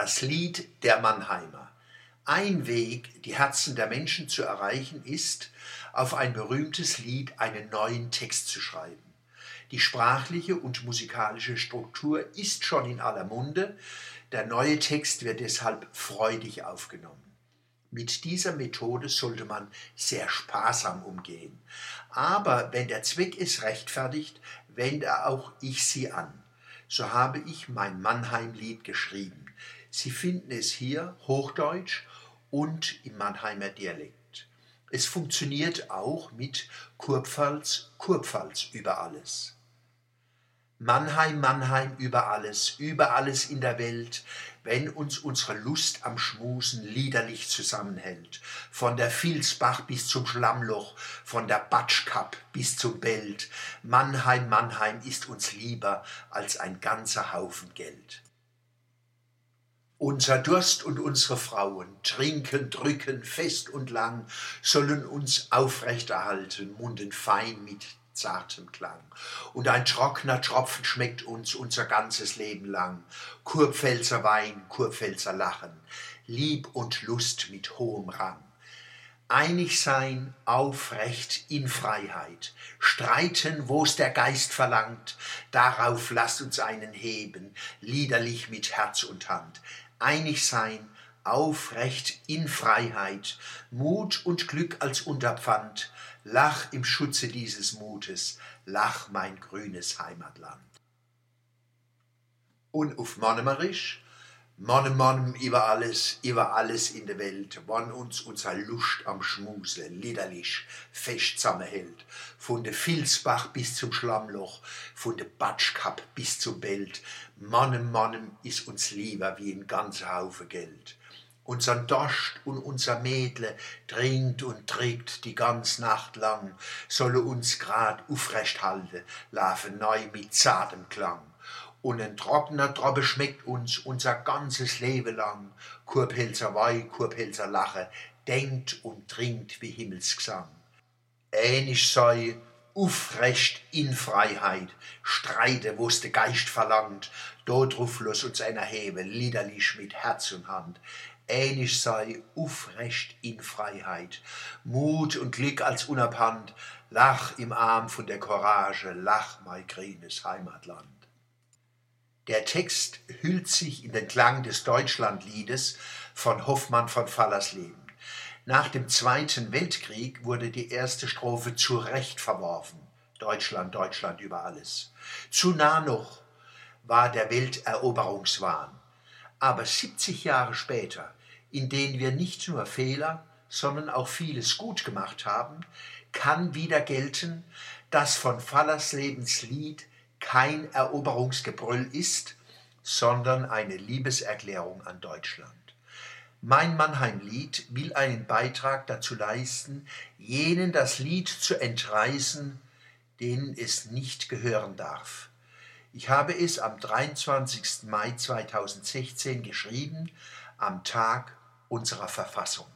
Das Lied der Mannheimer. Ein Weg, die Herzen der Menschen zu erreichen, ist, auf ein berühmtes Lied einen neuen Text zu schreiben. Die sprachliche und musikalische Struktur ist schon in aller Munde, der neue Text wird deshalb freudig aufgenommen. Mit dieser Methode sollte man sehr sparsam umgehen. Aber wenn der Zweck es rechtfertigt, wende auch ich sie an. So habe ich mein Mannheim-Lied geschrieben. Sie finden es hier Hochdeutsch und im Mannheimer Dialekt. Es funktioniert auch mit Kurpfalz, Kurpfalz über alles. Mannheim, Mannheim über alles, über alles in der Welt, wenn uns unsere Lust am Schmusen liederlich zusammenhält. Von der Vilsbach bis zum Schlammloch, von der Batschkap bis zum Belt. Mannheim, Mannheim ist uns lieber als ein ganzer Haufen Geld. Unser Durst und unsere Frauen, trinken, drücken, fest und lang, sollen uns aufrechterhalten, munden fein mit zartem Klang. Und ein trockener Tropfen schmeckt uns unser ganzes Leben lang. Kurpfälzer Wein, Kurpfälzer Lachen, Lieb und Lust mit hohem Rang. Einig sein, aufrecht in Freiheit, streiten, wo's der Geist verlangt, darauf lasst uns einen heben, liederlich mit Herz und Hand, einig sein, aufrecht in Freiheit, Mut und Glück als Unterpfand, lach im Schutze dieses Mutes, lach mein grünes Heimatland. Und auf Monemerisch, Monem, Monem über alles, über alles in der Welt, wann uns unser Lust am Schmuse liederlich fest zusammenhält, von der Vilsbach bis zum Schlammloch, von der Batschkap bis zum Belt, Monem, Monem ist uns lieber wie ein ganzer Haufe Geld. Unsern Dost und unser Mädle trinkt und trägt die ganz Nacht lang, solle uns grad aufrecht halten, laufen neu mit zartem Klang und ein trockener Tropfe schmeckt uns unser ganzes Leben lang. Kurpelzer Weih, Kurpelzer Lache, denkt und trinkt wie Himmelsgesang. Ähnlich sei aufrecht in Freiheit, streite, wo's der Geist verlangt, dort ruf los uns einer hebe, liederlich mit Herz und Hand. Ähnlich sei aufrecht in Freiheit, Mut und Glück als unabhand, lach im Arm von der Courage, lach mein grünes Heimatland. Der Text hüllt sich in den Klang des Deutschlandliedes von Hoffmann von Fallersleben. Nach dem Zweiten Weltkrieg wurde die erste Strophe zu Recht verworfen. Deutschland, Deutschland über alles. Zu nah noch war der Welteroberungswahn. Aber 70 Jahre später, in denen wir nicht nur Fehler, sondern auch vieles gut gemacht haben, kann wieder gelten, dass von Fallerslebens Lied kein Eroberungsgebrüll ist, sondern eine Liebeserklärung an Deutschland. Mein Mannheim-Lied will einen Beitrag dazu leisten, jenen das Lied zu entreißen, denen es nicht gehören darf. Ich habe es am 23. Mai 2016 geschrieben, am Tag unserer Verfassung.